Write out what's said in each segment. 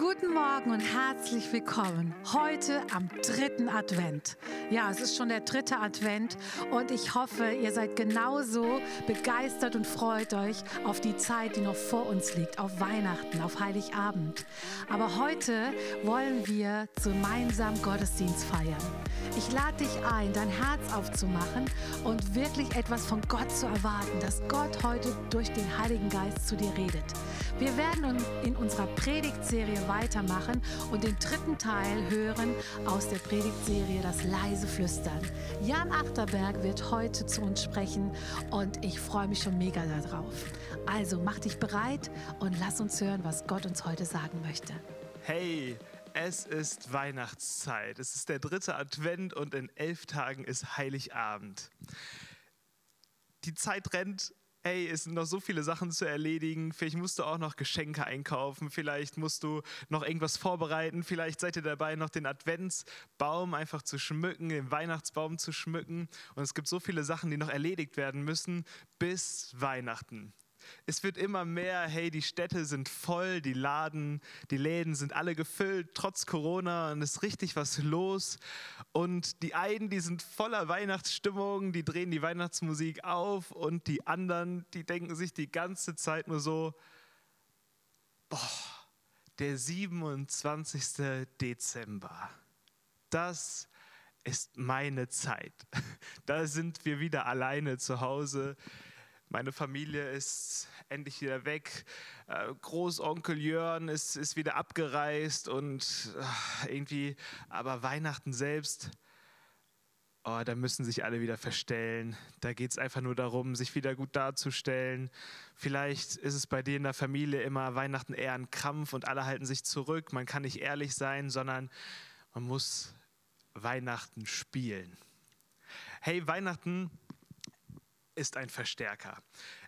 Guten Morgen und herzlich willkommen. Heute am dritten Advent. Ja, es ist schon der dritte Advent und ich hoffe, ihr seid genauso begeistert und freut euch auf die Zeit, die noch vor uns liegt, auf Weihnachten, auf Heiligabend. Aber heute wollen wir gemeinsam Gottesdienst feiern. Ich lade dich ein, dein Herz aufzumachen und wirklich etwas von Gott zu erwarten, dass Gott heute durch den Heiligen Geist zu dir redet. Wir werden in unserer Predigtserie weitermachen und den dritten Teil hören aus der Predigtserie Das leise Flüstern. Jan Achterberg wird heute zu uns sprechen und ich freue mich schon mega darauf. Also mach dich bereit und lass uns hören, was Gott uns heute sagen möchte. Hey, es ist Weihnachtszeit. Es ist der dritte Advent und in elf Tagen ist Heiligabend. Die Zeit rennt ey, es sind noch so viele Sachen zu erledigen. Vielleicht musst du auch noch Geschenke einkaufen, vielleicht musst du noch irgendwas vorbereiten, vielleicht seid ihr dabei, noch den Adventsbaum einfach zu schmücken, den Weihnachtsbaum zu schmücken. Und es gibt so viele Sachen, die noch erledigt werden müssen bis Weihnachten. Es wird immer mehr, hey, die Städte sind voll, die Laden, die Läden sind alle gefüllt, trotz Corona und es ist richtig was los. Und die einen, die sind voller Weihnachtsstimmung, die drehen die Weihnachtsmusik auf und die anderen, die denken sich die ganze Zeit nur so, boah, der 27. Dezember, das ist meine Zeit. Da sind wir wieder alleine zu Hause. Meine Familie ist endlich wieder weg. Äh, Großonkel Jörn ist, ist wieder abgereist und äh, irgendwie, aber Weihnachten selbst, oh, da müssen sich alle wieder verstellen. Da geht es einfach nur darum, sich wieder gut darzustellen. Vielleicht ist es bei dir in der Familie immer Weihnachten eher ein Krampf und alle halten sich zurück. Man kann nicht ehrlich sein, sondern man muss Weihnachten spielen. Hey, Weihnachten ist ein Verstärker.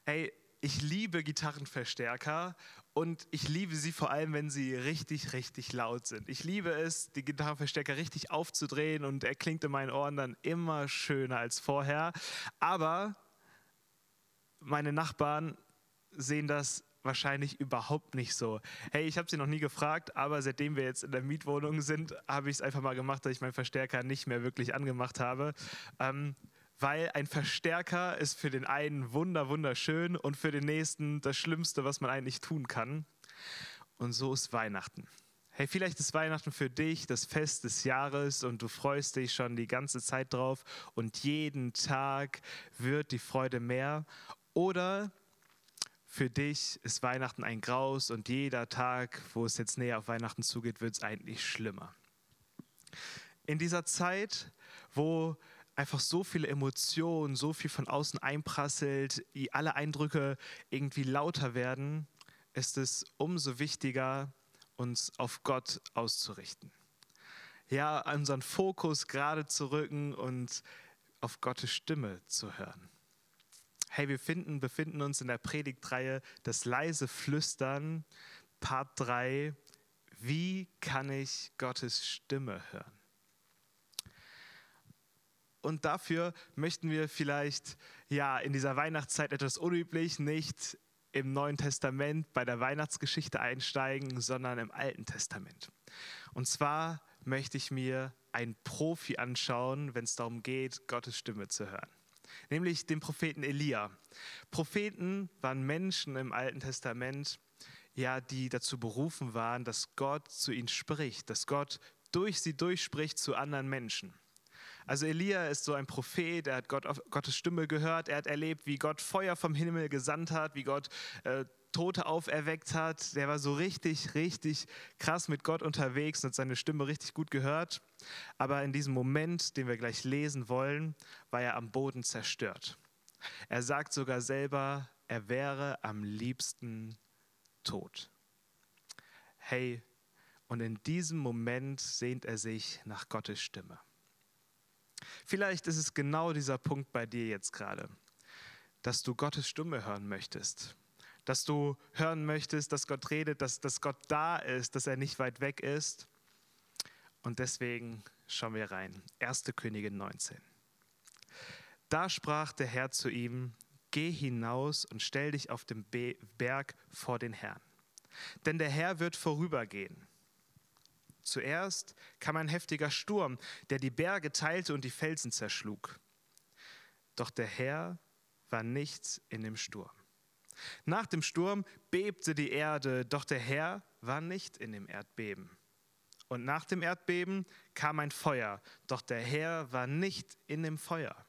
Ey, ich liebe Gitarrenverstärker und ich liebe sie vor allem, wenn sie richtig, richtig laut sind. Ich liebe es, die Gitarrenverstärker richtig aufzudrehen und er klingt in meinen Ohren dann immer schöner als vorher. Aber meine Nachbarn sehen das wahrscheinlich überhaupt nicht so. Hey, ich habe sie noch nie gefragt, aber seitdem wir jetzt in der Mietwohnung sind, habe ich es einfach mal gemacht, dass ich meinen Verstärker nicht mehr wirklich angemacht habe. Ähm, weil ein Verstärker ist für den einen wunder wunderschön und für den nächsten das Schlimmste, was man eigentlich tun kann. Und so ist Weihnachten. Hey, vielleicht ist Weihnachten für dich das Fest des Jahres und du freust dich schon die ganze Zeit drauf und jeden Tag wird die Freude mehr. Oder für dich ist Weihnachten ein Graus und jeder Tag, wo es jetzt näher auf Weihnachten zugeht, wird es eigentlich schlimmer. In dieser Zeit, wo einfach so viele Emotionen, so viel von außen einprasselt, alle Eindrücke irgendwie lauter werden, ist es umso wichtiger, uns auf Gott auszurichten. Ja, unseren Fokus gerade zu rücken und auf Gottes Stimme zu hören. Hey, wir finden, befinden uns in der Predigtreihe Das leise Flüstern, Part 3. Wie kann ich Gottes Stimme hören? Und dafür möchten wir vielleicht ja in dieser Weihnachtszeit etwas unüblich nicht im Neuen Testament bei der Weihnachtsgeschichte einsteigen, sondern im Alten Testament. Und zwar möchte ich mir einen Profi anschauen, wenn es darum geht, Gottes Stimme zu hören. Nämlich den Propheten Elia. Propheten waren Menschen im Alten Testament, ja, die dazu berufen waren, dass Gott zu ihnen spricht, dass Gott durch sie durchspricht zu anderen Menschen. Also Elia ist so ein Prophet, er hat Gott, Gottes Stimme gehört, er hat erlebt, wie Gott Feuer vom Himmel gesandt hat, wie Gott äh, Tote auferweckt hat. Der war so richtig, richtig krass mit Gott unterwegs und hat seine Stimme richtig gut gehört. Aber in diesem Moment, den wir gleich lesen wollen, war er am Boden zerstört. Er sagt sogar selber, er wäre am liebsten tot. Hey, und in diesem Moment sehnt er sich nach Gottes Stimme. Vielleicht ist es genau dieser Punkt bei dir jetzt gerade, dass du Gottes Stimme hören möchtest, dass du hören möchtest, dass Gott redet, dass, dass Gott da ist, dass er nicht weit weg ist. Und deswegen schauen wir rein. 1. Königin 19. Da sprach der Herr zu ihm, geh hinaus und stell dich auf dem Berg vor den Herrn. Denn der Herr wird vorübergehen. Zuerst kam ein heftiger Sturm, der die Berge teilte und die Felsen zerschlug. Doch der Herr war nicht in dem Sturm. Nach dem Sturm bebte die Erde, doch der Herr war nicht in dem Erdbeben. Und nach dem Erdbeben kam ein Feuer, doch der Herr war nicht in dem Feuer.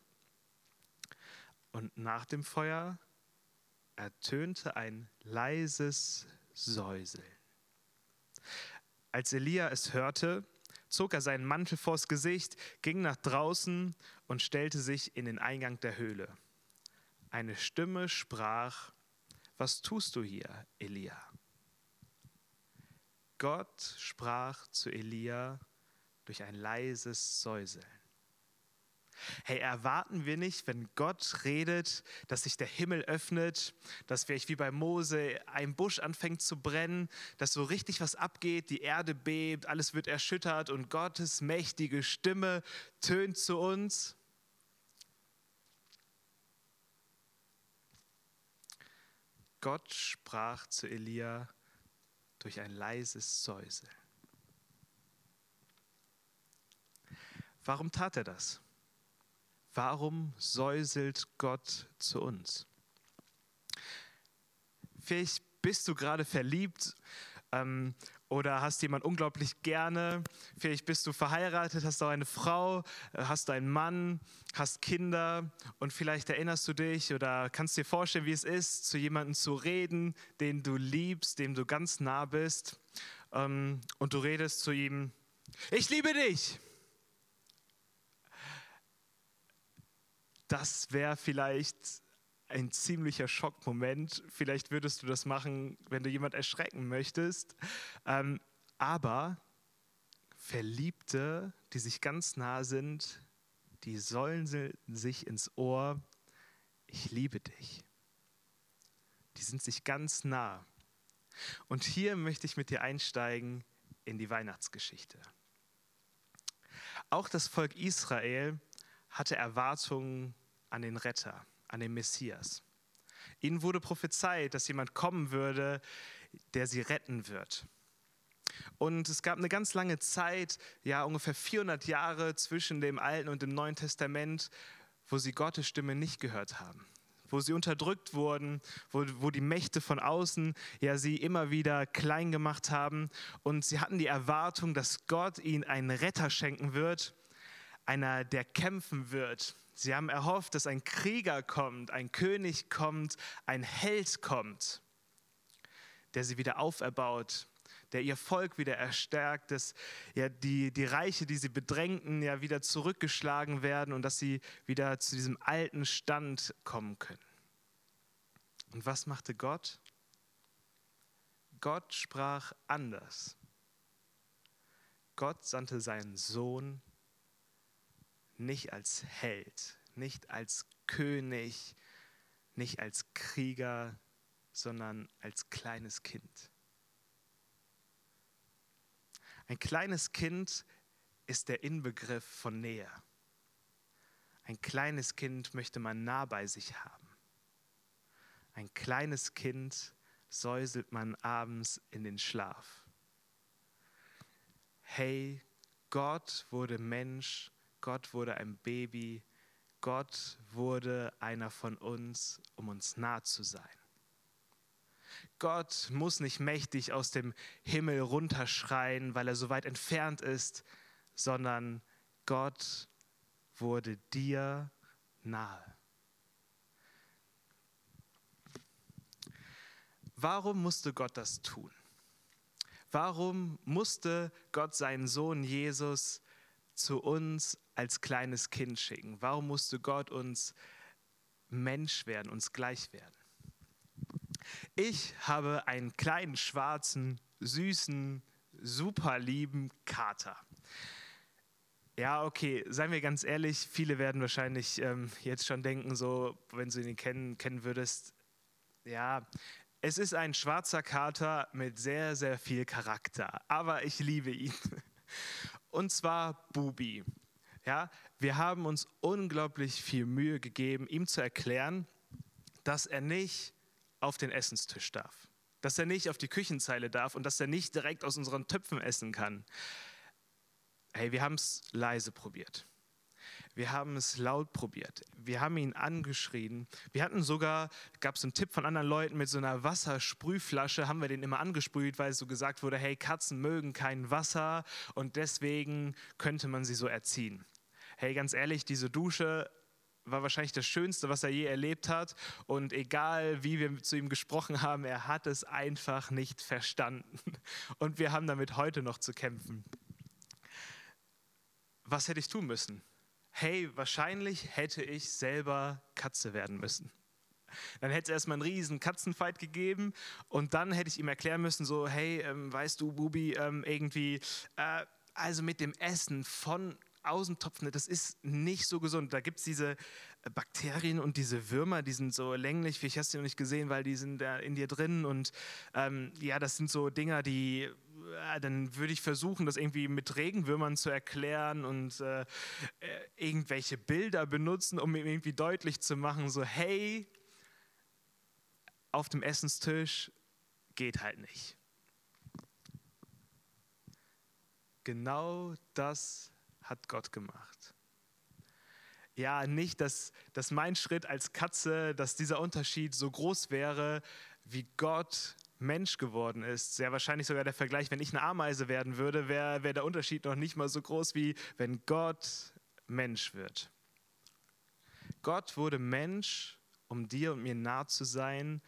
Und nach dem Feuer ertönte ein leises Säuseln. Als Elia es hörte, zog er seinen Mantel vors Gesicht, ging nach draußen und stellte sich in den Eingang der Höhle. Eine Stimme sprach, was tust du hier, Elia? Gott sprach zu Elia durch ein leises Säuseln. Hey, erwarten wir nicht, wenn Gott redet, dass sich der Himmel öffnet, dass vielleicht wie bei Mose ein Busch anfängt zu brennen, dass so richtig was abgeht, die Erde bebt, alles wird erschüttert und Gottes mächtige Stimme tönt zu uns? Gott sprach zu Elia durch ein leises Säuseln. Warum tat er das? Warum säuselt Gott zu uns? Vielleicht bist du gerade verliebt ähm, oder hast jemand unglaublich gerne. Vielleicht bist du verheiratet, hast auch eine Frau, äh, hast einen Mann, hast Kinder und vielleicht erinnerst du dich oder kannst dir vorstellen, wie es ist, zu jemandem zu reden, den du liebst, dem du ganz nah bist ähm, und du redest zu ihm, ich liebe dich. Das wäre vielleicht ein ziemlicher Schockmoment. Vielleicht würdest du das machen, wenn du jemand erschrecken möchtest. Ähm, aber Verliebte, die sich ganz nah sind, die sollen sich ins Ohr, ich liebe dich. Die sind sich ganz nah. Und hier möchte ich mit dir einsteigen in die Weihnachtsgeschichte. Auch das Volk Israel hatte Erwartungen an den Retter, an den Messias. Ihnen wurde prophezeit, dass jemand kommen würde, der sie retten wird. Und es gab eine ganz lange Zeit, ja ungefähr 400 Jahre zwischen dem Alten und dem Neuen Testament, wo sie Gottes Stimme nicht gehört haben, wo sie unterdrückt wurden, wo, wo die Mächte von außen ja sie immer wieder klein gemacht haben. Und sie hatten die Erwartung, dass Gott ihnen einen Retter schenken wird, einer, der kämpfen wird, Sie haben erhofft, dass ein Krieger kommt, ein König kommt, ein Held kommt, der sie wieder auferbaut, der ihr Volk wieder erstärkt, dass ja die, die Reiche, die sie bedrängten, ja wieder zurückgeschlagen werden und dass sie wieder zu diesem alten Stand kommen können. Und was machte Gott? Gott sprach anders. Gott sandte seinen Sohn nicht als Held, nicht als König, nicht als Krieger, sondern als kleines Kind. Ein kleines Kind ist der Inbegriff von Nähe. Ein kleines Kind möchte man nah bei sich haben. Ein kleines Kind säuselt man abends in den Schlaf. Hey, Gott wurde Mensch Gott wurde ein Baby, Gott wurde einer von uns, um uns nah zu sein. Gott muss nicht mächtig aus dem Himmel runterschreien, weil er so weit entfernt ist, sondern Gott wurde dir nahe. Warum musste Gott das tun? Warum musste Gott seinen Sohn Jesus zu uns als kleines Kind schicken? Warum musste Gott uns Mensch werden, uns gleich werden? Ich habe einen kleinen, schwarzen, süßen, super lieben Kater. Ja, okay, seien wir ganz ehrlich, viele werden wahrscheinlich ähm, jetzt schon denken, so, wenn du ihn kennen, kennen würdest, ja, es ist ein schwarzer Kater mit sehr, sehr viel Charakter, aber ich liebe ihn. Und zwar Bubi. Ja, wir haben uns unglaublich viel Mühe gegeben, ihm zu erklären, dass er nicht auf den Essenstisch darf. dass er nicht auf die Küchenzeile darf und dass er nicht direkt aus unseren Töpfen essen kann. Hey, wir haben es leise probiert. Wir haben es laut probiert. Wir haben ihn angeschrien. Wir hatten sogar, gab es einen Tipp von anderen Leuten mit so einer Wassersprühflasche, haben wir den immer angesprüht, weil so gesagt wurde, hey, Katzen mögen kein Wasser und deswegen könnte man sie so erziehen. Hey, ganz ehrlich, diese Dusche war wahrscheinlich das Schönste, was er je erlebt hat. Und egal, wie wir zu ihm gesprochen haben, er hat es einfach nicht verstanden. Und wir haben damit heute noch zu kämpfen. Was hätte ich tun müssen? Hey, wahrscheinlich hätte ich selber Katze werden müssen. Dann hätte es erstmal einen riesen Katzenfight gegeben und dann hätte ich ihm erklären müssen, so, hey, ähm, weißt du, Bubi, ähm, irgendwie, äh, also mit dem Essen von aus dem Topf, ne, das ist nicht so gesund. Da gibt es diese Bakterien und diese Würmer, die sind so länglich, ich hast du noch nicht gesehen, weil die sind da in dir drin und ähm, ja, das sind so Dinger, die äh, dann würde ich versuchen, das irgendwie mit Regenwürmern zu erklären und äh, äh, irgendwelche Bilder benutzen, um ihm irgendwie deutlich zu machen, so hey, auf dem Essenstisch geht halt nicht. Genau das hat Gott gemacht. Ja, nicht, dass, dass mein Schritt als Katze, dass dieser Unterschied so groß wäre, wie Gott Mensch geworden ist. Sehr wahrscheinlich sogar der Vergleich, wenn ich eine Ameise werden würde, wäre wär der Unterschied noch nicht mal so groß, wie wenn Gott Mensch wird. Gott wurde Mensch, um dir und mir nah zu sein,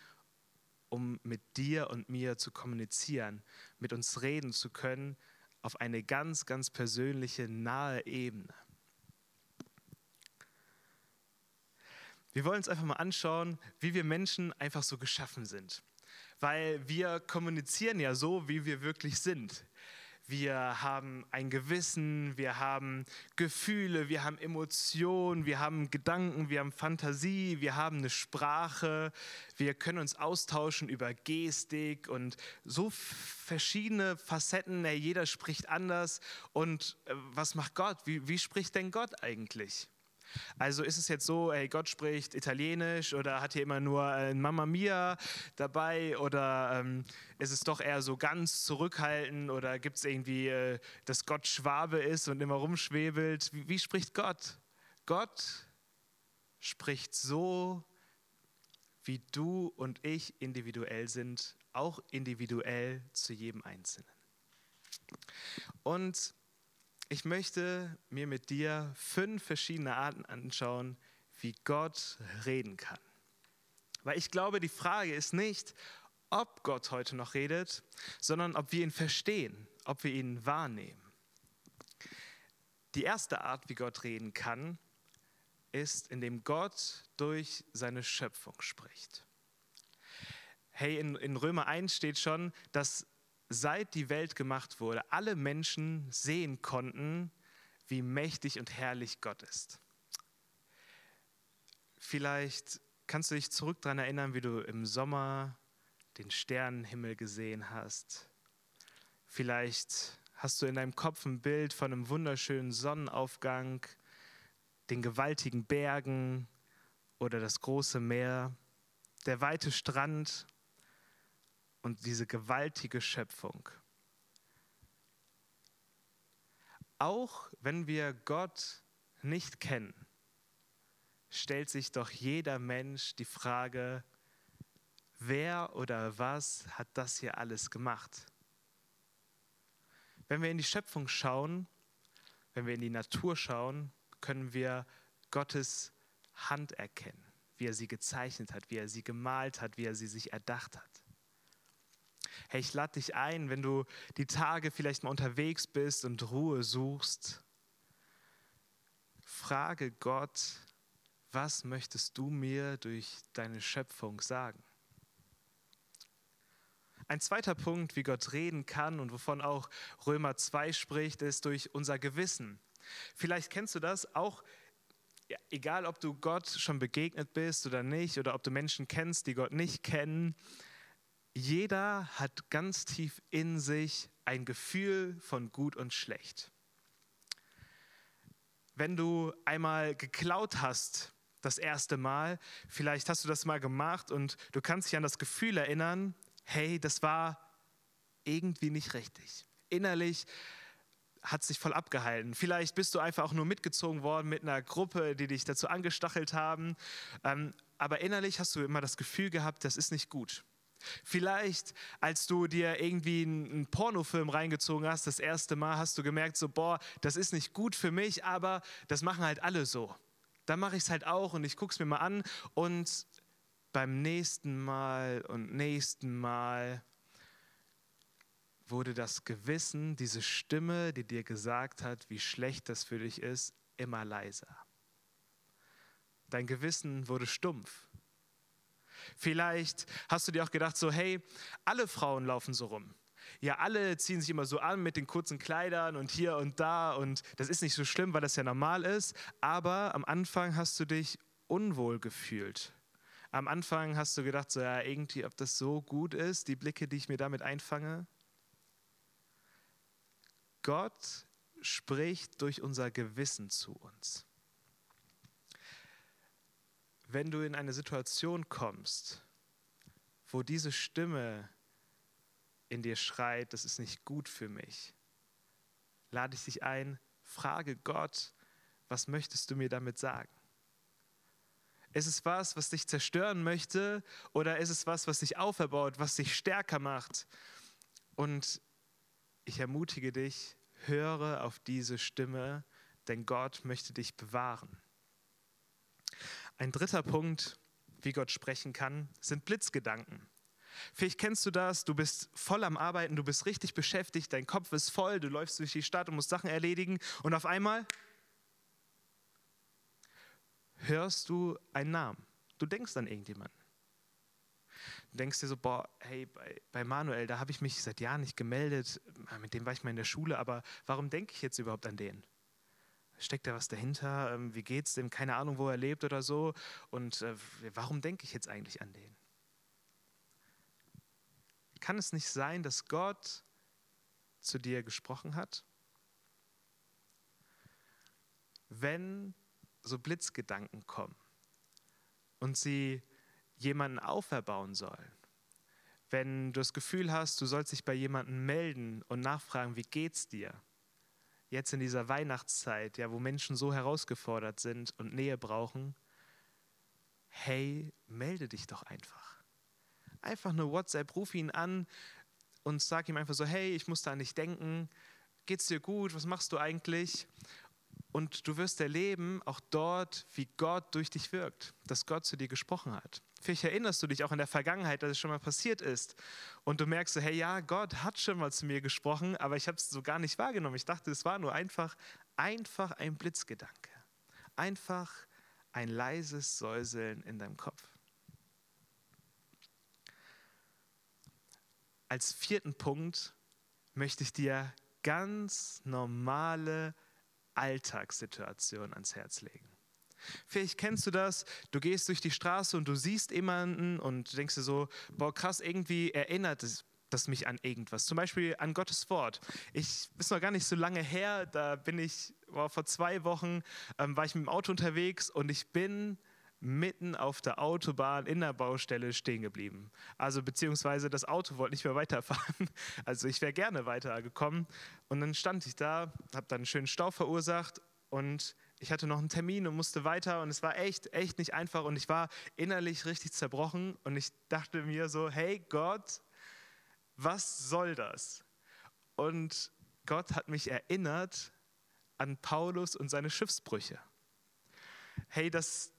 um mit dir und mir zu kommunizieren, mit uns reden zu können, auf eine ganz, ganz persönliche, nahe Ebene. Wir wollen uns einfach mal anschauen, wie wir Menschen einfach so geschaffen sind weil wir kommunizieren ja so, wie wir wirklich sind. Wir haben ein Gewissen, wir haben Gefühle, wir haben Emotionen, wir haben Gedanken, wir haben Fantasie, wir haben eine Sprache, wir können uns austauschen über Gestik und so verschiedene Facetten, jeder spricht anders. Und äh, was macht Gott? Wie, wie spricht denn Gott eigentlich? Also ist es jetzt so, hey, Gott spricht Italienisch oder hat hier immer nur äh, Mamma Mia dabei oder ähm, ist es doch eher so ganz zurückhaltend oder gibt es irgendwie, äh, dass Gott Schwabe ist und immer rumschwebelt? Wie, wie spricht Gott? Gott spricht so, wie du und ich individuell sind, auch individuell zu jedem Einzelnen. Und ich möchte mir mit dir fünf verschiedene Arten anschauen, wie Gott reden kann. Weil ich glaube, die Frage ist nicht, ob Gott heute noch redet, sondern ob wir ihn verstehen, ob wir ihn wahrnehmen. Die erste Art, wie Gott reden kann, ist, indem Gott durch seine Schöpfung spricht. Hey, in, in Römer 1 steht schon, dass seit die Welt gemacht wurde, alle Menschen sehen konnten, wie mächtig und herrlich Gott ist. Vielleicht kannst du dich zurück daran erinnern, wie du im Sommer den Sternenhimmel gesehen hast. Vielleicht hast du in deinem Kopf ein Bild von einem wunderschönen Sonnenaufgang, den gewaltigen Bergen oder das große Meer, der weite Strand und diese gewaltige Schöpfung. Auch wenn wir Gott nicht kennen, stellt sich doch jeder Mensch die Frage, wer oder was hat das hier alles gemacht? Wenn wir in die Schöpfung schauen, wenn wir in die Natur schauen, können wir Gottes Hand erkennen, wie er sie gezeichnet hat, wie er sie gemalt hat, wie er sie sich erdacht hat. Hey, ich lade dich ein, wenn du die Tage vielleicht mal unterwegs bist und Ruhe suchst, frage Gott, was möchtest du mir durch deine Schöpfung sagen? Ein zweiter Punkt, wie Gott reden kann und wovon auch Römer 2 spricht, ist durch unser Gewissen. Vielleicht kennst du das auch, ja, egal ob du Gott schon begegnet bist oder nicht, oder ob du Menschen kennst, die Gott nicht kennen jeder hat ganz tief in sich ein Gefühl von gut und schlecht. Wenn du einmal geklaut hast, das erste Mal, vielleicht hast du das mal gemacht und du kannst dich an das Gefühl erinnern, hey, das war irgendwie nicht richtig. Innerlich hat sich voll abgehalten. Vielleicht bist du einfach auch nur mitgezogen worden mit einer Gruppe, die dich dazu angestachelt haben. Ähm, aber innerlich hast du immer das Gefühl gehabt, das ist nicht gut. Vielleicht, als du dir irgendwie einen Pornofilm reingezogen hast, das erste Mal hast du gemerkt, so, boah, das ist nicht gut für mich, aber das machen halt alle so. Dann mache ich es halt auch und ich gucke es mir mal an und beim nächsten Mal und nächsten Mal wurde das Gewissen, diese Stimme, die dir gesagt hat, wie schlecht das für dich ist, immer leiser. Dein Gewissen wurde stumpf. Vielleicht hast du dir auch gedacht, so, hey, alle Frauen laufen so rum. Ja, alle ziehen sich immer so an mit den kurzen Kleidern und hier und da und das ist nicht so schlimm, weil das ja normal ist, aber am Anfang hast du dich unwohl gefühlt. Am Anfang hast du gedacht, so, ja, irgendwie, ob das so gut ist, die Blicke, die ich mir damit einfange. Gott spricht durch unser Gewissen zu uns wenn du in eine Situation kommst, wo diese Stimme in dir schreit, das ist nicht gut für mich, lade ich dich ein, frage Gott, was möchtest du mir damit sagen? Ist es was, was dich zerstören möchte oder ist es was, was dich auferbaut, was dich stärker macht? Und ich ermutige dich, höre auf diese Stimme, denn Gott möchte dich bewahren. Ein dritter Punkt, wie Gott sprechen kann, sind Blitzgedanken. Vielleicht kennst du das, du bist voll am Arbeiten, du bist richtig beschäftigt, dein Kopf ist voll, du läufst durch die Stadt und musst Sachen erledigen und auf einmal hörst du einen Namen. Du denkst an irgendjemanden. Du denkst dir so, boah, hey, bei, bei Manuel, da habe ich mich seit Jahren nicht gemeldet, mit dem war ich mal in der Schule, aber warum denke ich jetzt überhaupt an den? Steckt da was dahinter? Ähm, wie geht's dem? Keine Ahnung, wo er lebt oder so. Und äh, warum denke ich jetzt eigentlich an den? Kann es nicht sein, dass Gott zu dir gesprochen hat? Wenn so Blitzgedanken kommen und sie jemanden auferbauen sollen, wenn du das Gefühl hast, du sollst dich bei jemandem melden und nachfragen, wie geht's dir? Jetzt in dieser Weihnachtszeit, ja, wo Menschen so herausgefordert sind und Nähe brauchen, hey, melde dich doch einfach. Einfach eine WhatsApp, ruf ihn an und sag ihm einfach so, hey, ich muss da nicht denken, geht's dir gut, was machst du eigentlich? Und du wirst erleben, auch dort, wie Gott durch dich wirkt, dass Gott zu dir gesprochen hat. Vielleicht erinnerst du dich auch in der Vergangenheit, dass es schon mal passiert ist. Und du merkst so, hey ja, Gott hat schon mal zu mir gesprochen, aber ich habe es so gar nicht wahrgenommen. Ich dachte, es war nur einfach, einfach ein Blitzgedanke. Einfach ein leises Säuseln in deinem Kopf. Als vierten Punkt möchte ich dir ganz normale Alltagssituation ans Herz legen. Vielleicht kennst du das, du gehst durch die Straße und du siehst jemanden und denkst dir so, boah krass, irgendwie erinnert es das mich an irgendwas. Zum Beispiel an Gottes Wort. Ich ist noch gar nicht so lange her, da bin ich, boah, vor zwei Wochen ähm, war ich mit dem Auto unterwegs und ich bin mitten auf der Autobahn in der Baustelle stehen geblieben. Also beziehungsweise das Auto wollte nicht mehr weiterfahren. Also ich wäre gerne weitergekommen. Und dann stand ich da, habe dann einen schönen Stau verursacht und ich hatte noch einen Termin und musste weiter und es war echt, echt nicht einfach und ich war innerlich richtig zerbrochen und ich dachte mir so, hey Gott, was soll das? Und Gott hat mich erinnert an Paulus und seine Schiffsbrüche. Hey, das,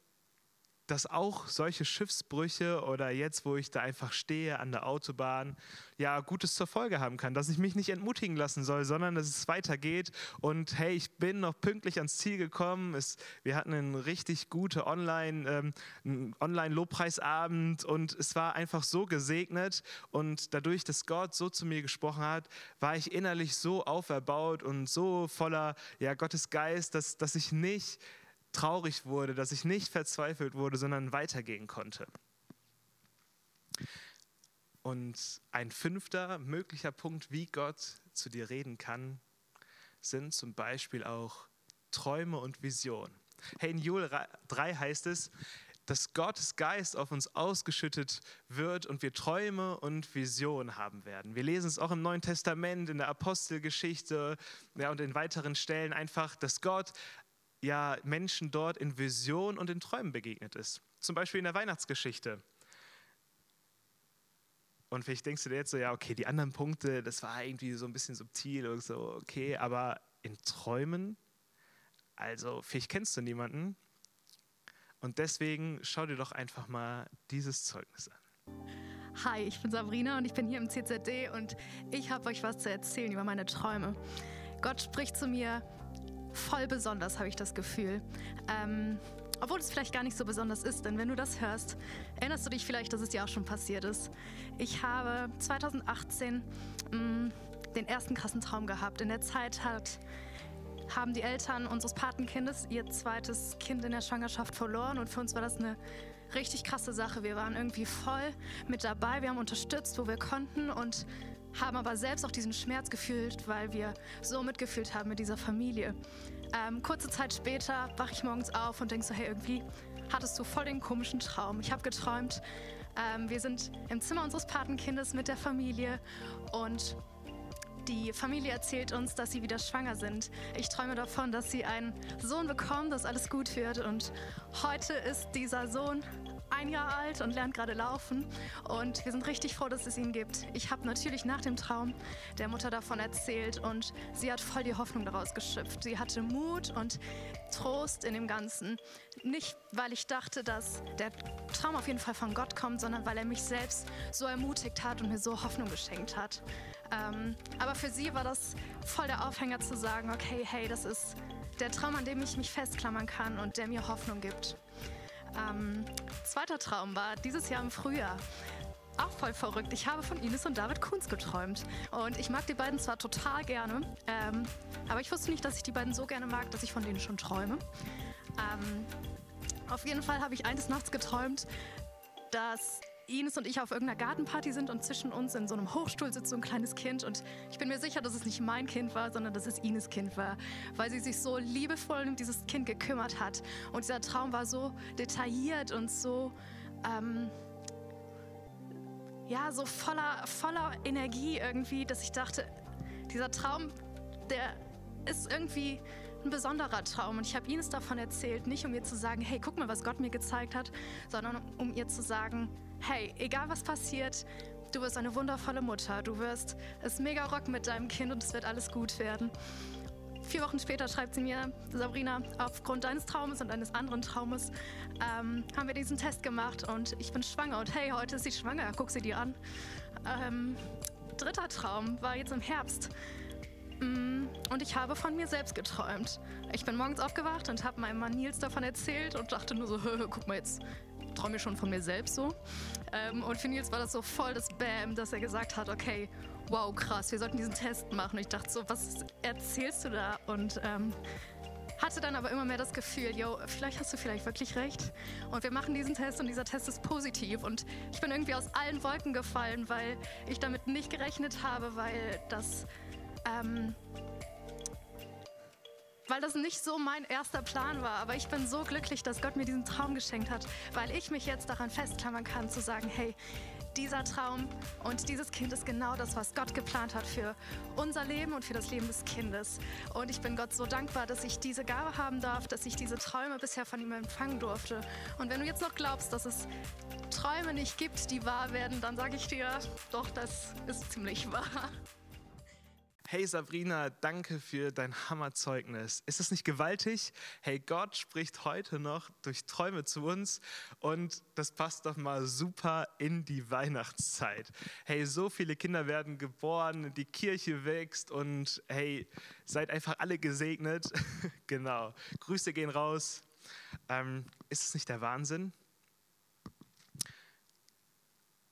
dass auch solche Schiffsbrüche oder jetzt, wo ich da einfach stehe an der Autobahn, ja, Gutes zur Folge haben kann, dass ich mich nicht entmutigen lassen soll, sondern dass es weitergeht. Und hey, ich bin noch pünktlich ans Ziel gekommen. Es, wir hatten einen richtig guten Online, ähm, Online-Lobpreisabend und es war einfach so gesegnet. Und dadurch, dass Gott so zu mir gesprochen hat, war ich innerlich so auferbaut und so voller ja, Gottes Geist, dass, dass ich nicht traurig wurde, dass ich nicht verzweifelt wurde, sondern weitergehen konnte. Und ein fünfter möglicher Punkt, wie Gott zu dir reden kann, sind zum Beispiel auch Träume und Visionen. Hey, in Joel 3 heißt es, dass Gottes Geist auf uns ausgeschüttet wird und wir Träume und Visionen haben werden. Wir lesen es auch im Neuen Testament, in der Apostelgeschichte ja, und in weiteren Stellen einfach, dass Gott ja Menschen dort in Visionen und in Träumen begegnet ist. Zum Beispiel in der Weihnachtsgeschichte. Und vielleicht denkst du dir jetzt so, ja, okay, die anderen Punkte, das war irgendwie so ein bisschen subtil und so, okay, aber in Träumen, also vielleicht kennst du niemanden, und deswegen schau dir doch einfach mal dieses Zeugnis an. Hi, ich bin Sabrina und ich bin hier im CZD und ich habe euch was zu erzählen über meine Träume. Gott spricht zu mir voll besonders, habe ich das Gefühl. Ähm, obwohl es vielleicht gar nicht so besonders ist, denn wenn du das hörst, erinnerst du dich vielleicht, dass es dir auch schon passiert ist. Ich habe 2018 mh, mm, den ersten krassen Traum gehabt. In der Zeit hat haben die Eltern unseres Patenkindes ihr zweites Kind in der Schwangerschaft verloren und für uns war das eine richtig krasse Sache. Wir waren irgendwie voll mit dabei, wir haben unterstützt, wo wir konnten und haben aber selbst auch diesen Schmerz gefühlt, weil wir so mitgefühlt haben mit dieser Familie. Ähm, kurze Zeit später wache ich morgens auf und denke so, hey, irgendwie hattest du voll den komischen Traum. Ich habe geträumt, ähm, wir sind im Zimmer unseres Patenkindes mit der Familie und die Familie erzählt uns, dass sie wieder schwanger sind. Ich träume davon, dass sie einen Sohn bekommen, dass alles gut wird. Und heute ist dieser Sohn ein Jahr alt und lernt gerade laufen. Und wir sind richtig froh, dass es ihn gibt. Ich habe natürlich nach dem Traum der Mutter davon erzählt und sie hat voll die Hoffnung daraus geschöpft. Sie hatte Mut und Trost in dem Ganzen. Nicht, weil ich dachte, dass der Traum auf jeden Fall von Gott kommt, sondern weil er mich selbst so ermutigt hat und mir so Hoffnung geschenkt hat. Ähm, aber für sie war das voll der Aufhänger zu sagen, okay, hey, das ist der Traum, an dem ich mich festklammern kann und der mir Hoffnung gibt. Ähm, zweiter Traum war dieses Jahr im Frühjahr. Auch voll verrückt. Ich habe von Ines und David Kunz geträumt. Und ich mag die beiden zwar total gerne, ähm, aber ich wusste nicht, dass ich die beiden so gerne mag, dass ich von denen schon träume. Ähm, auf jeden Fall habe ich eines Nachts geträumt, dass Ines und ich auf irgendeiner Gartenparty sind und zwischen uns in so einem Hochstuhl sitzt so ein kleines Kind und ich bin mir sicher, dass es nicht mein Kind war, sondern dass es Ines Kind war, weil sie sich so liebevoll um dieses Kind gekümmert hat und dieser Traum war so detailliert und so ähm, ja so voller voller Energie irgendwie, dass ich dachte, dieser Traum, der ist irgendwie ein besonderer Traum. Und ich habe Ines davon erzählt, nicht um ihr zu sagen, hey, guck mal, was Gott mir gezeigt hat, sondern um ihr zu sagen, hey, egal was passiert, du wirst eine wundervolle Mutter, du wirst es mega rocken mit deinem Kind und es wird alles gut werden. Vier Wochen später schreibt sie mir, Sabrina, aufgrund deines Traumes und eines anderen Traumes ähm, haben wir diesen Test gemacht und ich bin schwanger. Und hey, heute ist sie schwanger, guck sie dir an. Ähm, dritter Traum war jetzt im Herbst. Mm, und ich habe von mir selbst geträumt. Ich bin morgens aufgewacht und habe meinem Mann Nils davon erzählt und dachte nur so, guck mal jetzt, träume schon von mir selbst so. Ähm, und für Nils war das so voll das Bam, dass er gesagt hat, okay, wow, krass, wir sollten diesen Test machen. Und ich dachte so, was erzählst du da? Und ähm, hatte dann aber immer mehr das Gefühl, yo, vielleicht hast du vielleicht wirklich recht. Und wir machen diesen Test und dieser Test ist positiv. Und ich bin irgendwie aus allen Wolken gefallen, weil ich damit nicht gerechnet habe, weil das ähm, weil das nicht so mein erster Plan war. Aber ich bin so glücklich, dass Gott mir diesen Traum geschenkt hat, weil ich mich jetzt daran festklammern kann, zu sagen, hey, dieser Traum und dieses Kind ist genau das, was Gott geplant hat für unser Leben und für das Leben des Kindes. Und ich bin Gott so dankbar, dass ich diese Gabe haben darf, dass ich diese Träume bisher von ihm empfangen durfte. Und wenn du jetzt noch glaubst, dass es Träume nicht gibt, die wahr werden, dann sage ich dir, doch, das ist ziemlich wahr. Hey Sabrina, danke für dein Hammerzeugnis. Ist es nicht gewaltig? Hey, Gott spricht heute noch durch Träume zu uns und das passt doch mal super in die Weihnachtszeit. Hey, so viele Kinder werden geboren, die Kirche wächst und hey, seid einfach alle gesegnet. genau. Grüße gehen raus. Ähm, ist es nicht der Wahnsinn?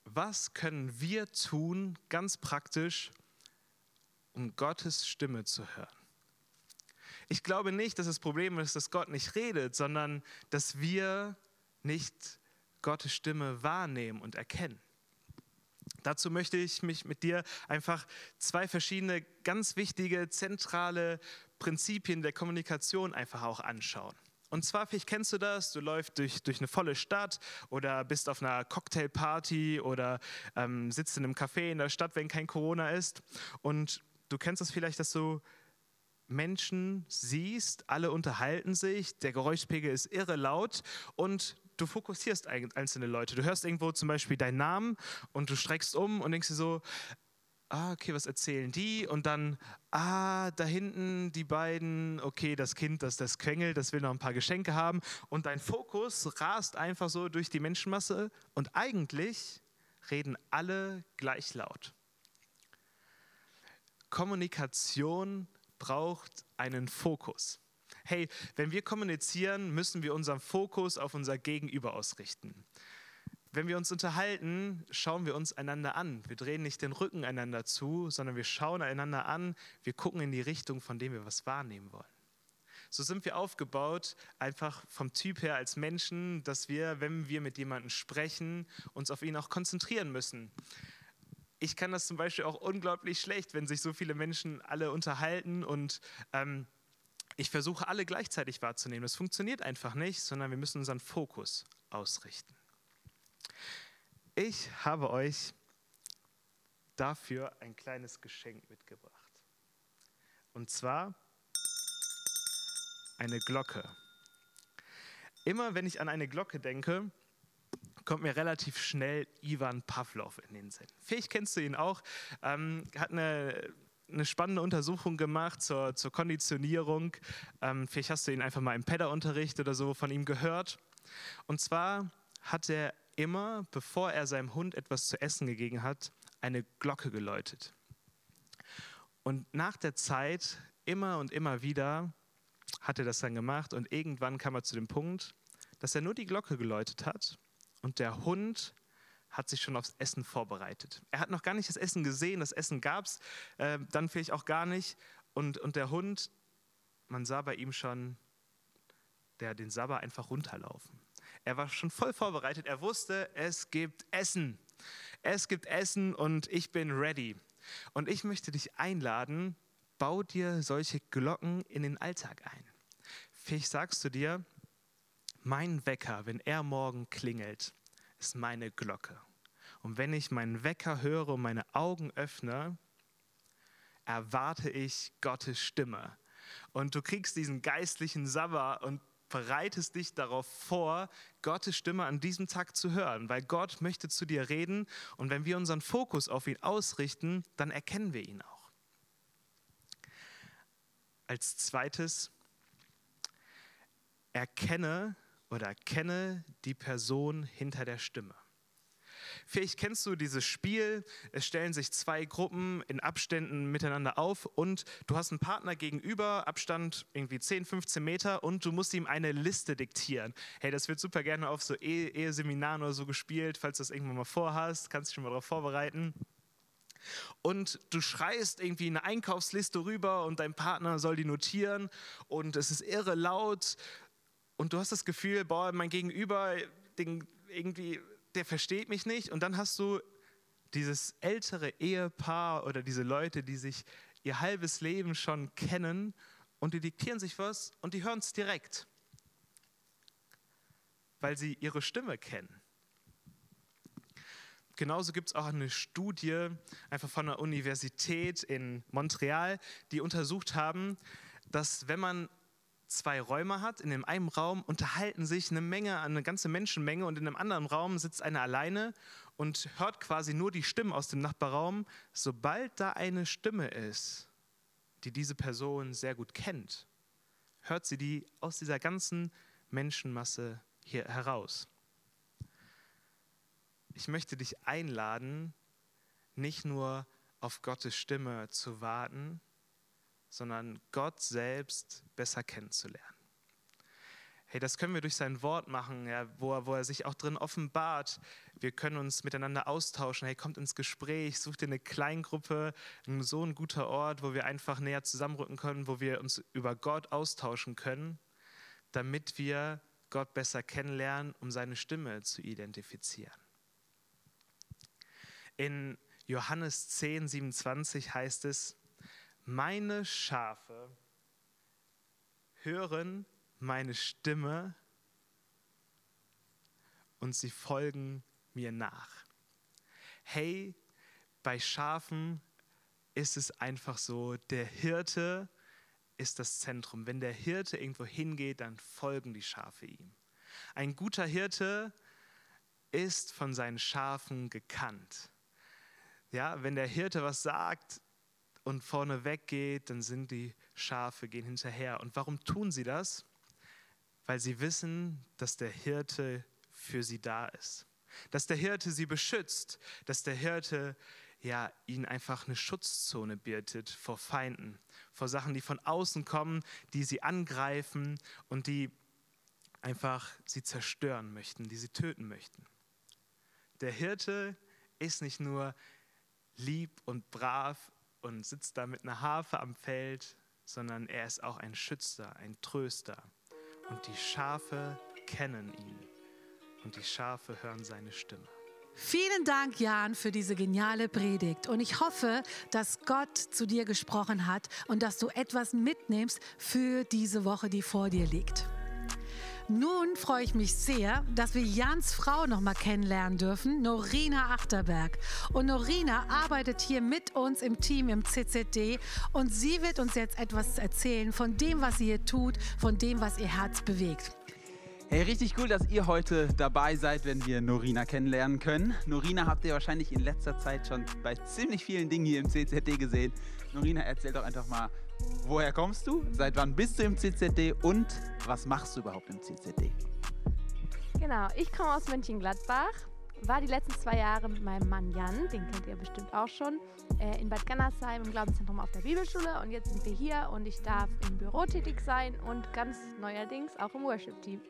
Was können wir tun, ganz praktisch, um Gottes Stimme zu hören. Ich glaube nicht, dass das Problem ist, dass Gott nicht redet, sondern dass wir nicht Gottes Stimme wahrnehmen und erkennen. Dazu möchte ich mich mit dir einfach zwei verschiedene ganz wichtige, zentrale Prinzipien der Kommunikation einfach auch anschauen. Und zwar, vielleicht kennst du das, du läufst durch, durch eine volle Stadt oder bist auf einer Cocktailparty oder ähm, sitzt in einem Café in der Stadt, wenn kein Corona ist. Und du kennst das vielleicht, dass du Menschen siehst, alle unterhalten sich, der Geräuschpegel ist irre laut und du fokussierst einzelne Leute. Du hörst irgendwo zum Beispiel deinen Namen und du streckst um und denkst dir so, ah, okay, was erzählen die? Und dann, ah, da hinten die beiden, okay, das Kind, das, das quengelt, das will noch ein paar Geschenke haben. Und dein Fokus rast einfach so durch die Menschenmasse und eigentlich reden alle gleich laut. Kommunikation braucht einen Fokus. Hey, wenn wir kommunizieren, müssen wir unseren Fokus auf unser Gegenüber ausrichten. Wenn wir uns unterhalten, schauen wir uns einander an. Wir drehen nicht den Rücken einander zu, sondern wir schauen einander an. Wir gucken in die Richtung, von dem wir was wahrnehmen wollen. So sind wir aufgebaut, einfach vom Typ her als Menschen, dass wir, wenn wir mit jemandem sprechen, uns auf ihn auch konzentrieren müssen. Ich kann das zum Beispiel auch unglaublich schlecht, wenn sich so viele Menschen alle unterhalten und ähm, ich versuche alle gleichzeitig wahrzunehmen. Das funktioniert einfach nicht, sondern wir müssen unseren Fokus ausrichten. Ich habe euch dafür ein kleines Geschenk mitgebracht. Und zwar eine Glocke. Immer wenn ich an eine Glocke denke, kommt mir relativ schnell Ivan Pavlov in den Sinn. Vielleicht kennst du ihn auch, ähm, hat eine, eine spannende Untersuchung gemacht zur, zur Konditionierung. Ähm, vielleicht hast du ihn einfach mal im Pedderunterricht oder so von ihm gehört. Und zwar hat er immer, bevor er seinem Hund etwas zu essen gegeben hat, eine Glocke geläutet. Und nach der Zeit, immer und immer wieder, hat er das dann gemacht und irgendwann kam er zu dem Punkt, dass er nur die Glocke geläutet hat und der Hund hat sich schon aufs Essen vorbereitet. Er hat noch gar nicht das Essen gesehen, das Essen gab es äh, dann vielleicht auch gar nicht. Und, und der Hund, man sah bei ihm schon der, den Sabber einfach runterlaufen. Er war schon voll vorbereitet. Er wusste, es gibt Essen. Es gibt Essen und ich bin ready. Und ich möchte dich einladen, bau dir solche Glocken in den Alltag ein. Vielleicht sagst du dir, mein Wecker, wenn er morgen klingelt, ist meine Glocke. Und wenn ich meinen Wecker höre und meine Augen öffne, erwarte ich Gottes Stimme. Und du kriegst diesen geistlichen Sabber und bereitest dich darauf vor, Gottes Stimme an diesem Tag zu hören, weil Gott möchte zu dir reden und wenn wir unseren Fokus auf ihn ausrichten, dann erkennen wir ihn auch. Als zweites, erkenne oder kenne die Person hinter der Stimme. Vielleicht kennst du dieses Spiel. Es stellen sich zwei Gruppen in Abständen miteinander auf und du hast einen Partner gegenüber, Abstand irgendwie 10, 15 Meter und du musst ihm eine Liste diktieren. Hey, das wird super gerne auf so Eheseminaren oder so gespielt. Falls du das irgendwann mal vorhast, kannst du dich schon mal darauf vorbereiten. Und du schreist irgendwie eine Einkaufsliste rüber und dein Partner soll die notieren und es ist irre laut und du hast das Gefühl, boah, mein Gegenüber, den, irgendwie der versteht mich nicht. Und dann hast du dieses ältere Ehepaar oder diese Leute, die sich ihr halbes Leben schon kennen und die diktieren sich was und die hören es direkt, weil sie ihre Stimme kennen. Genauso gibt es auch eine Studie einfach von einer Universität in Montreal, die untersucht haben, dass wenn man zwei Räume hat. In dem einen Raum unterhalten sich eine Menge, eine ganze Menschenmenge und in einem anderen Raum sitzt einer alleine und hört quasi nur die Stimmen aus dem Nachbarraum. Sobald da eine Stimme ist, die diese Person sehr gut kennt, hört sie die aus dieser ganzen Menschenmasse hier heraus. Ich möchte dich einladen, nicht nur auf Gottes Stimme zu warten, sondern Gott selbst besser kennenzulernen. Hey, das können wir durch sein Wort machen, ja, wo, er, wo er sich auch drin offenbart. Wir können uns miteinander austauschen. Hey, kommt ins Gespräch, sucht dir eine Kleingruppe, so ein guter Ort, wo wir einfach näher zusammenrücken können, wo wir uns über Gott austauschen können, damit wir Gott besser kennenlernen, um seine Stimme zu identifizieren. In Johannes 10, 27 heißt es, meine Schafe hören meine Stimme und sie folgen mir nach. Hey, bei Schafen ist es einfach so, der Hirte ist das Zentrum. Wenn der Hirte irgendwo hingeht, dann folgen die Schafe ihm. Ein guter Hirte ist von seinen Schafen gekannt. Ja, wenn der Hirte was sagt und vorne weggeht, dann sind die Schafe gehen hinterher. Und warum tun sie das? Weil sie wissen, dass der Hirte für sie da ist. Dass der Hirte sie beschützt, dass der Hirte ja, ihnen einfach eine Schutzzone bietet vor Feinden, vor Sachen, die von außen kommen, die sie angreifen und die einfach sie zerstören möchten, die sie töten möchten. Der Hirte ist nicht nur lieb und brav und sitzt da mit einer Harfe am Feld, sondern er ist auch ein Schützer, ein Tröster. Und die Schafe kennen ihn und die Schafe hören seine Stimme. Vielen Dank, Jan, für diese geniale Predigt. Und ich hoffe, dass Gott zu dir gesprochen hat und dass du etwas mitnimmst für diese Woche, die vor dir liegt. Nun freue ich mich sehr, dass wir Jans Frau noch mal kennenlernen dürfen, Norina Achterberg. Und Norina arbeitet hier mit uns im Team im CCD und sie wird uns jetzt etwas erzählen von dem, was sie hier tut, von dem, was ihr Herz bewegt. Hey, richtig cool, dass ihr heute dabei seid, wenn wir Norina kennenlernen können. Norina habt ihr wahrscheinlich in letzter Zeit schon bei ziemlich vielen Dingen hier im CZD gesehen. Norina, erzähl doch einfach mal, woher kommst du, seit wann bist du im CZD und was machst du überhaupt im CZD? Genau, ich komme aus Mönchengladbach, war die letzten zwei Jahre mit meinem Mann Jan, den kennt ihr bestimmt auch schon, äh, in Bad Gannersheim im Glaubenszentrum auf der Bibelschule und jetzt sind wir hier und ich darf im Büro tätig sein und ganz neuerdings auch im Worship-Team.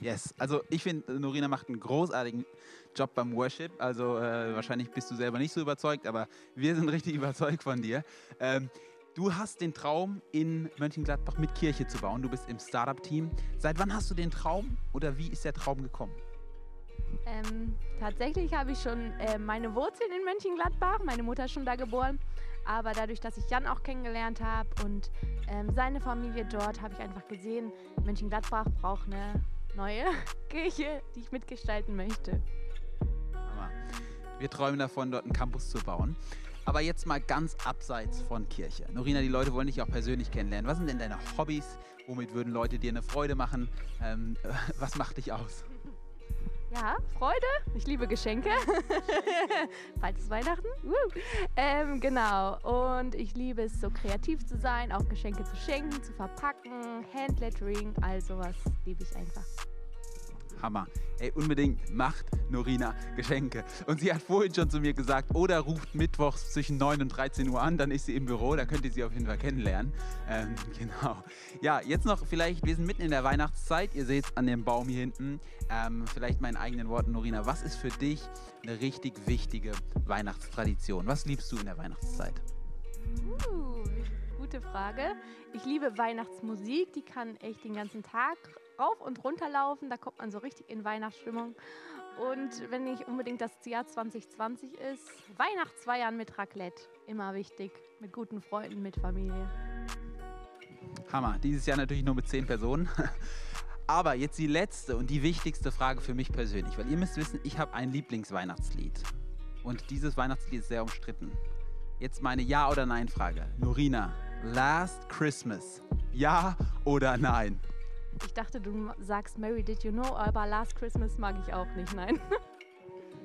Yes, also ich finde, Norina macht einen großartigen Job beim Worship. Also äh, wahrscheinlich bist du selber nicht so überzeugt, aber wir sind richtig überzeugt von dir. Ähm, du hast den Traum, in Mönchengladbach mit Kirche zu bauen. Du bist im Startup-Team. Seit wann hast du den Traum oder wie ist der Traum gekommen? Ähm, tatsächlich habe ich schon äh, meine Wurzeln in Mönchengladbach. Meine Mutter ist schon da geboren. Aber dadurch, dass ich Jan auch kennengelernt habe und ähm, seine Familie dort, habe ich einfach gesehen, Mönchengladbach braucht eine neue Kirche, die ich mitgestalten möchte. Wir träumen davon, dort einen Campus zu bauen. Aber jetzt mal ganz abseits von Kirche. Norina, die Leute wollen dich auch persönlich kennenlernen. Was sind denn deine Hobbys? Womit würden Leute dir eine Freude machen? Ähm, was macht dich aus? Ja, Freude. Ich liebe Geschenke. Bald ist Weihnachten. Ähm, genau. Und ich liebe es, so kreativ zu sein, auch Geschenke zu schenken, zu verpacken, Handlettering, all sowas liebe ich einfach. Hammer. Ey, unbedingt macht Norina Geschenke. Und sie hat vorhin schon zu mir gesagt, oder ruft mittwochs zwischen 9 und 13 Uhr an, dann ist sie im Büro, da könnt ihr sie auf jeden Fall kennenlernen. Ähm, genau. Ja, jetzt noch vielleicht, wir sind mitten in der Weihnachtszeit, ihr seht es an dem Baum hier hinten. Ähm, vielleicht meinen eigenen Worten, Norina, was ist für dich eine richtig wichtige Weihnachtstradition? Was liebst du in der Weihnachtszeit? Uh, gute Frage. Ich liebe Weihnachtsmusik, die kann echt den ganzen Tag rauf und runter laufen. Da kommt man so richtig in Weihnachtsstimmung. Und wenn nicht unbedingt das Jahr 2020 ist, Weihnachtsfeiern mit Raclette. Immer wichtig. Mit guten Freunden, mit Familie. Hammer. Dieses Jahr natürlich nur mit zehn Personen. Aber jetzt die letzte und die wichtigste Frage für mich persönlich, weil ihr müsst wissen, ich habe ein Lieblingsweihnachtslied. Und dieses Weihnachtslied ist sehr umstritten. Jetzt meine Ja- oder Nein-Frage. Norina, Last Christmas. Ja oder nein? Ich dachte, du sagst Mary Did You Know, aber Last Christmas mag ich auch nicht, nein.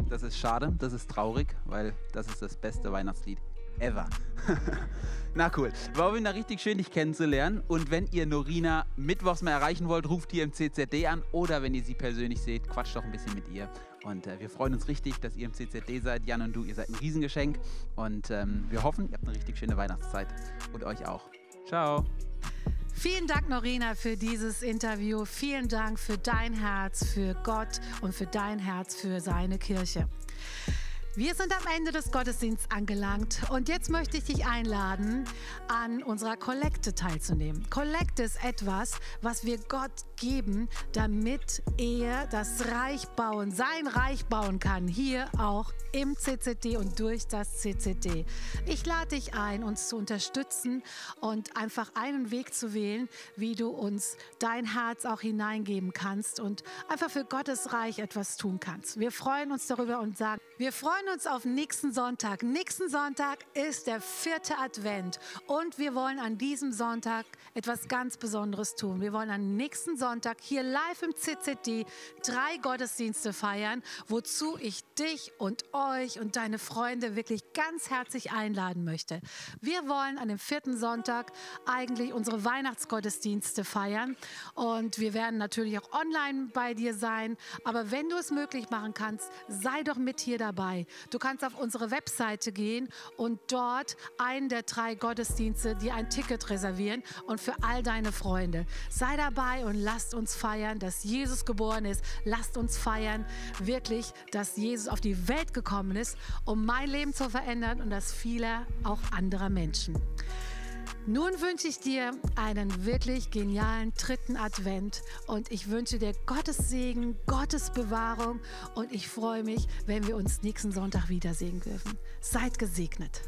Das ist schade, das ist traurig, weil das ist das beste Weihnachtslied ever. Na cool. War Fall richtig schön, dich kennenzulernen. Und wenn ihr Norina mittwochs mal erreichen wollt, ruft ihr im CZD an. Oder wenn ihr sie persönlich seht, quatscht doch ein bisschen mit ihr. Und äh, wir freuen uns richtig, dass ihr im CZD seid. Jan und du, ihr seid ein Riesengeschenk. Und ähm, wir hoffen, ihr habt eine richtig schöne Weihnachtszeit. Und euch auch. Ciao. Vielen Dank, Norina, für dieses Interview. Vielen Dank für dein Herz, für Gott und für dein Herz, für seine Kirche. Wir sind am Ende des Gottesdienstes angelangt und jetzt möchte ich dich einladen, an unserer Kollekte teilzunehmen. Kollekte ist etwas, was wir Gott geben, damit er das Reich bauen, sein Reich bauen kann, hier auch im CCD und durch das CCD. Ich lade dich ein, uns zu unterstützen und einfach einen Weg zu wählen, wie du uns dein Herz auch hineingeben kannst und einfach für Gottes Reich etwas tun kannst. Wir freuen uns darüber und sagen, wir freuen uns auf nächsten Sonntag. Nächsten Sonntag ist der vierte Advent und wir wollen an diesem Sonntag etwas ganz Besonderes tun. Wir wollen am nächsten Sonntag hier live im CCD drei Gottesdienste feiern, wozu ich dich und euch und deine Freunde wirklich ganz herzlich einladen möchte. Wir wollen an dem vierten Sonntag eigentlich unsere Weihnachtsgottesdienste feiern und wir werden natürlich auch online bei dir sein. Aber wenn du es möglich machen kannst, sei doch mit hier dabei. Du kannst auf unsere Webseite gehen und dort einen der drei Gottesdienste dir ein Ticket reservieren und für all deine Freunde. Sei dabei und lasst uns feiern, dass Jesus geboren ist. Lasst uns feiern, wirklich, dass Jesus auf die Welt gekommen ist, um mein Leben zu verändern und das vieler auch anderer Menschen. Nun wünsche ich dir einen wirklich genialen dritten Advent und ich wünsche dir Gottes Segen, Gottes Bewahrung und ich freue mich, wenn wir uns nächsten Sonntag wiedersehen dürfen. Seid gesegnet.